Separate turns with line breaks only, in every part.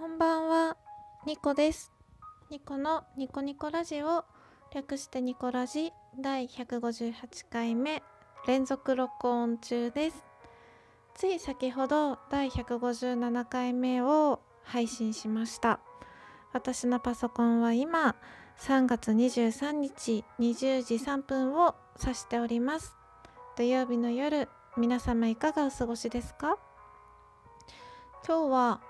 こんばんは、ニコです。ニコのニコニコラジオ、略してニコラジ第158回目連続録音中です。つい先ほど第157回目を配信しました。私のパソコンは今3月23日20時3分を指しております。土曜日の夜、皆様いかがお過ごしですか？今日は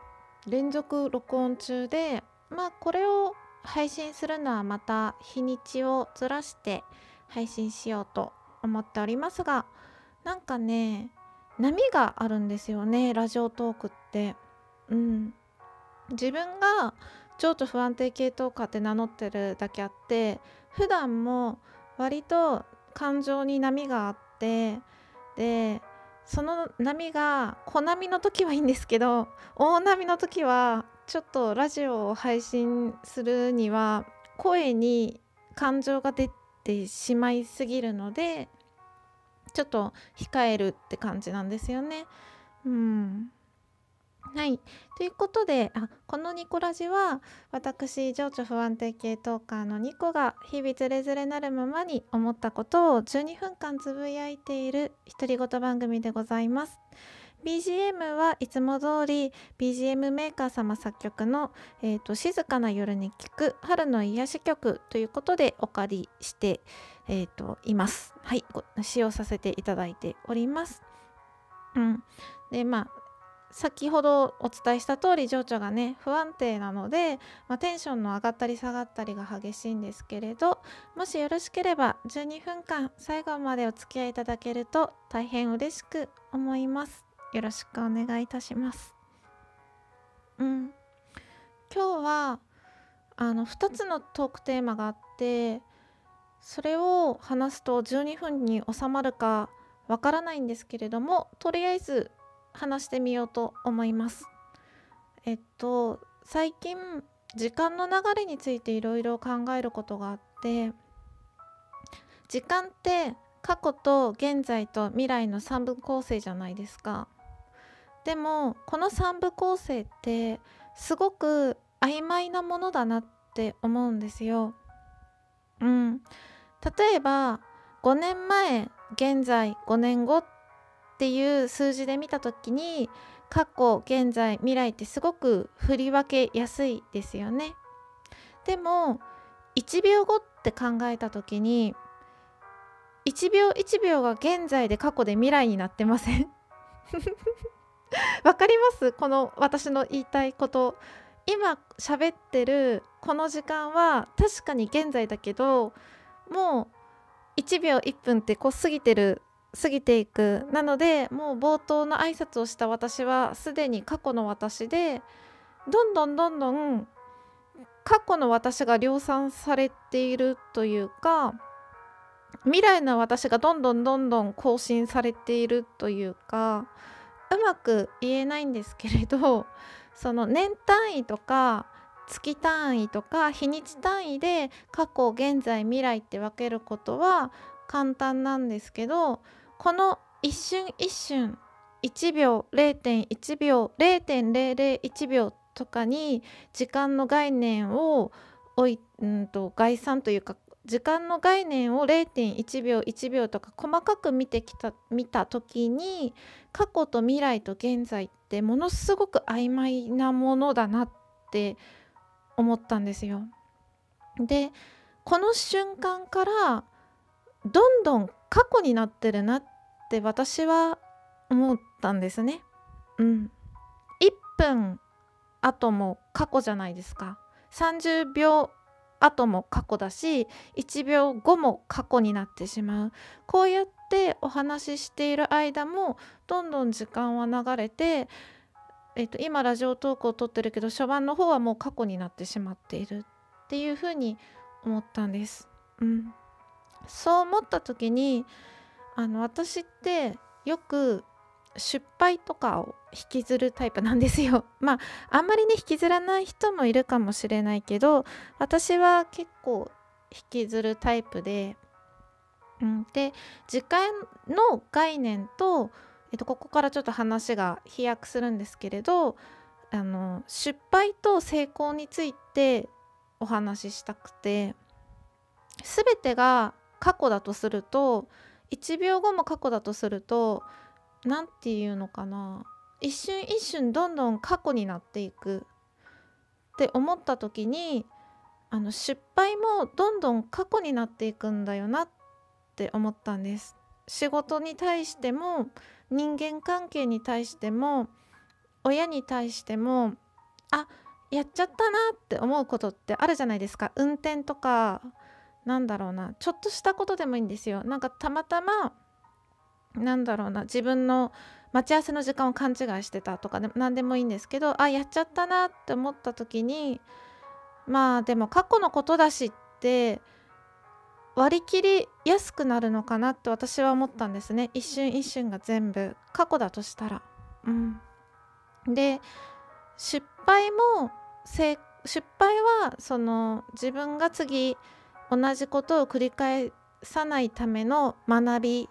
連続録音中でまあこれを配信するのはまた日にちをずらして配信しようと思っておりますがなんかね波があるんですよねラジオトークって。うん。自分が情緒不安定系統下って名乗ってるだけあって普段も割と感情に波があってでその波が小波の時はいいんですけど大波の時はちょっとラジオを配信するには声に感情が出てしまいすぎるのでちょっと控えるって感じなんですよね。うんはいということであこのニコラジは私情緒不安定系トーカーのニコが日々ズレズレなるままに思ったことを12分間つぶやいている独り言番組でございます。BGM はいつも通り BGM メーカー様作曲の、えーと「静かな夜に聴く春の癒し曲」ということでお借りして、えーといます。はい使用させていただいております。うん、でまあ先ほどお伝えした通り情緒がね不安定なので、まあ、テンションの上がったり下がったりが激しいんですけれどもしよろしければ12分間最後までお付き合いいただけると大変嬉しく思います。よろしくお願いいたします。うん。今日はあの2つのトークテーマがあってそれを話すと12分に収まるかわからないんですけれどもとりあえず話してみようと思います。えっと最近時間の流れについていろいろ考えることがあって時間って過去と現在と未来の3部構成じゃないですか。でもこの3部構成ってすごく曖昧なものだなって思うんですよ。うん、例えば5年前現在5年後っていう数字で見た時に過去現在未来ってすごく振り分けやすいですよね。でも1秒後って考えた時に1秒1秒が現在で過去で未来になってません？わかります？この私の言いたいこと。今喋ってるこの時間は確かに現在だけどもう1秒1分ってこう過ぎてる過ぎていく。なのでもう冒頭の挨拶をした私はすでに過去の私でどんどんどんどん過去の私が量産されているというか未来の私がどんどんどんどん更新されているというかうまく言えないんですけれどその年単位とか月単位とか日にち単位で過去現在未来って分けることは簡単なんですけどこの一瞬一瞬1秒0.1秒0.001秒とかに時間の概念をおいうんと概算というか時間の概念を0.1秒1秒とか細かく見てきた見た時に過去と未来と現在ってものすごく曖昧なものだなって思ったんですよ。でこの瞬間からどんどん過去になってるなって私は思ったんですね。うん。1分後も過去じゃないですか。30秒後も過去だし1秒後も過去になってしまう。こうやってお話ししている間もどんどん時間は流れて、えっと、今ラジオトークを撮ってるけど初版の方はもう過去になってしまっているっていうふうに思ったんです。うん。そう思った時にあの私ってよく失敗とかを引きずるタイプなんですよ。まああんまりね引きずらない人もいるかもしれないけど私は結構引きずるタイプで、うん、で時間の概念と、えっと、ここからちょっと話が飛躍するんですけれどあの失敗と成功についてお話ししたくて全てが過去だとすると1秒後も過去だとすると何て言うのかな。一瞬一瞬どんどん過去になっていく。って思った時にあの失敗もどんどん過去になっていくんだよなって思ったんです。仕事に対しても人間関係に対しても親に対してもあやっちゃったなって思うことってあるじゃないですか。運転とかなんだろうなちょっとしたことでもいいんですよ。なんかたまたまなんだろうな自分の待ち合わせの時間を勘違いしてたとかで何でもいいんですけどあやっちゃったなって思った時にまあでも過去のことだしって割り切りやすくなるのかなって私は思ったんですね。一瞬一瞬が全部過去だとしたら。うん、で失敗も失敗はその自分が次同じことを繰り返さないための学び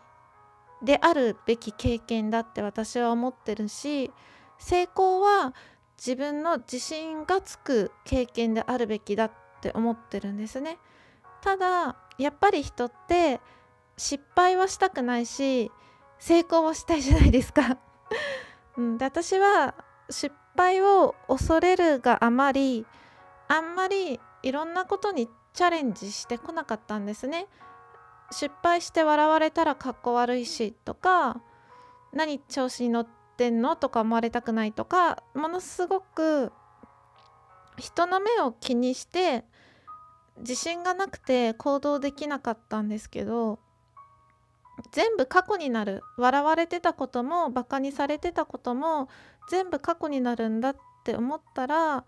であるべき経験だって私は思ってるし成功は自分の自信がつく経験であるべきだって思ってるんですね。ただやっぱり人って失敗はしたくないし成功はしたいじゃないですか うん、で私は失敗を恐れるがあまりあんまりいろんなことにチャレンジしてこなかったんですね。失敗して笑われたらかっこ悪いしとか何調子に乗ってんのとか思われたくないとかものすごく人の目を気にして自信がなくて行動できなかったんですけど全部過去になる笑われてたこともバカにされてたことも全部過去になるんだって思ったら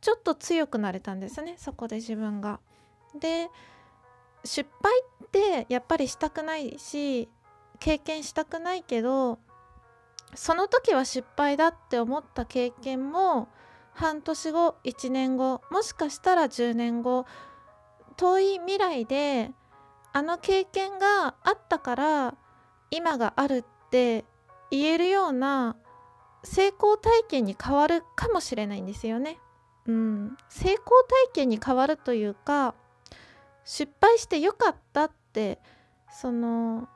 ちょっと強くなれたんですねそこで自分が。で失敗ってやっぱりしたくないし経験したくないけどその時は失敗だって思った経験も半年後1年後もしかしたら10年後遠い未来であの経験があったから今があるって言えるような成功体験に変わるかもしれないんですよね。うん、成功体験に変わるというか失敗してよかったってその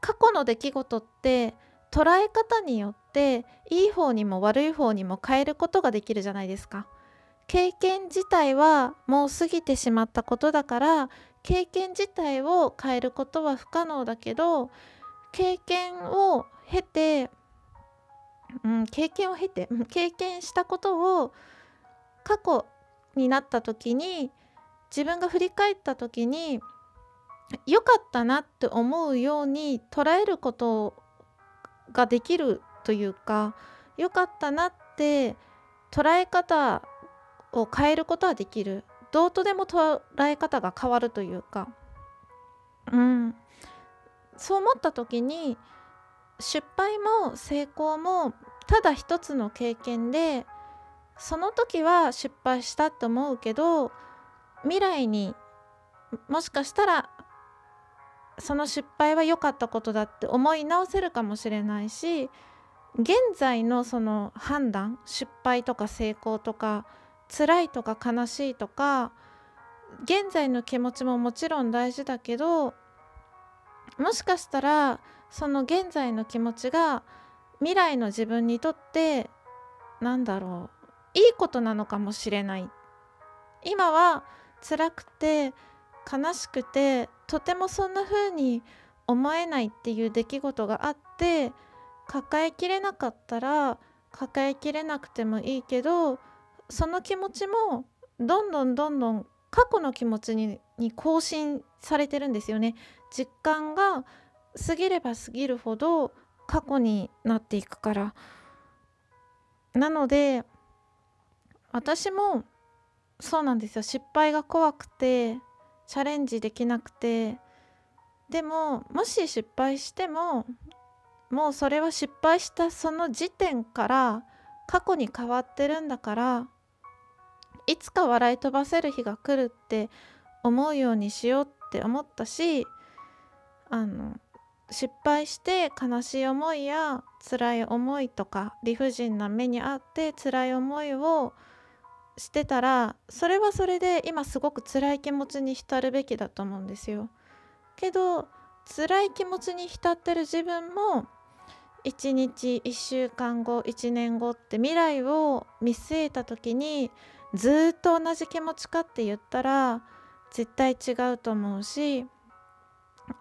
過去の出来事って捉え方によっていい方にも悪い方にも変えることができるじゃないですか。経験自体はもう過ぎてしまったことだから経験自体を変えることは不可能だけど経験を経て、うん、経験を経て経験したことを過去になった時に自分が振り返った時に良かったなって思うように捉えることができるというか良かったなって捉え方を変えることはできる。どうとでも捉え方が変わるというか。うん。そう思った時に失敗も成功もただ一つの経験でその時は失敗したって思うけど未来にもしかしたらその失敗は良かったことだって思い直せるかもしれないし現在のその判断失敗とか成功とか辛いとか悲しいとか現在の気持ちももちろん大事だけどもしかしたらその現在の気持ちが未来の自分にとってなんだろういいことなのかもしれない。今は辛くて悲しくてとてもそんな風に思えないっていう出来事があって抱えきれなかったら抱えきれなくてもいいけどその気持ちもどんどんどんどん過去の気持ちに更新されてるんですよね。実感が過ぎれば過ぎるほど過去になっていくから。なので私もそうなんですよ。失敗が怖くてチャレンジできなくてでももし失敗してももうそれは失敗したその時点から過去に変わってるんだからいつか笑い飛ばせる日が来るって思うようにしようって思ったしあの失敗して悲しい思いや辛い思いとか理不尽な目にあって辛い思いをしてたらそれはそれで今すごく辛い気持ちに浸るべきだと思うんですよ。けど辛い気持ちに浸ってる自分も1日1週間後1年後って未来を見据えた時にずっと同じ気持ちかって言ったら絶対違うと思うし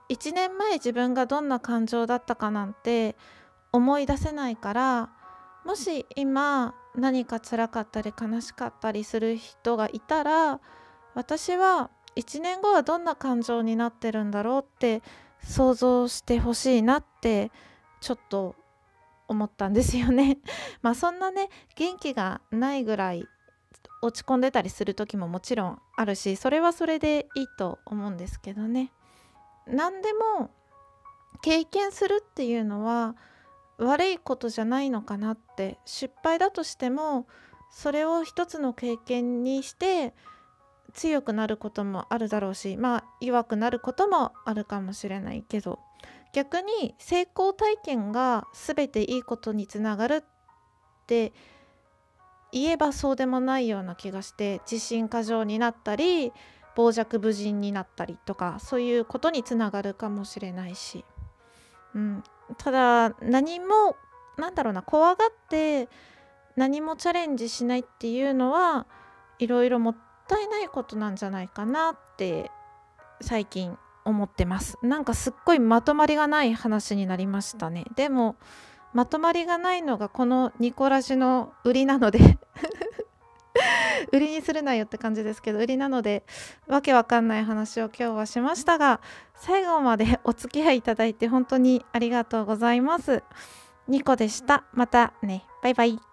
1年前自分がどんな感情だったかなんて思い出せないからもし今何か辛かったり悲しかったりする人がいたら私は1年後はどんな感情になってるんだろうって想像してほしいなってちょっと思ったんですよね。まあそんなね元気がないぐらい落ち込んでたりする時ももちろんあるしそれはそれでいいと思うんですけどね。何でも経験するっていうのは悪いことじゃないのかなって失敗だとしてもそれを一つの経験にして強くなることもあるだろうしまあ弱くなることもあるかもしれないけど逆に成功体験が全ていいことにつながるって言えばそうでもないような気がして自信過剰になったり傍若無人になったりとかそういうことにつながるかもしれないし、うん、ただ何もなんだろうな怖がって何もチャレンジしないっていうのはいろいろもったいないことなんじゃないかなって最近思ってます。なんかすっごいまとまりがない話になりましたね。でもまとまりがないのがこのニコラジの売りなので。売りにするなよって感じですけど売りなのでわけわかんない話を今日はしましたが最後までお付き合いいただいて本当にありがとうございます。ニコでした。またね。バイバイ。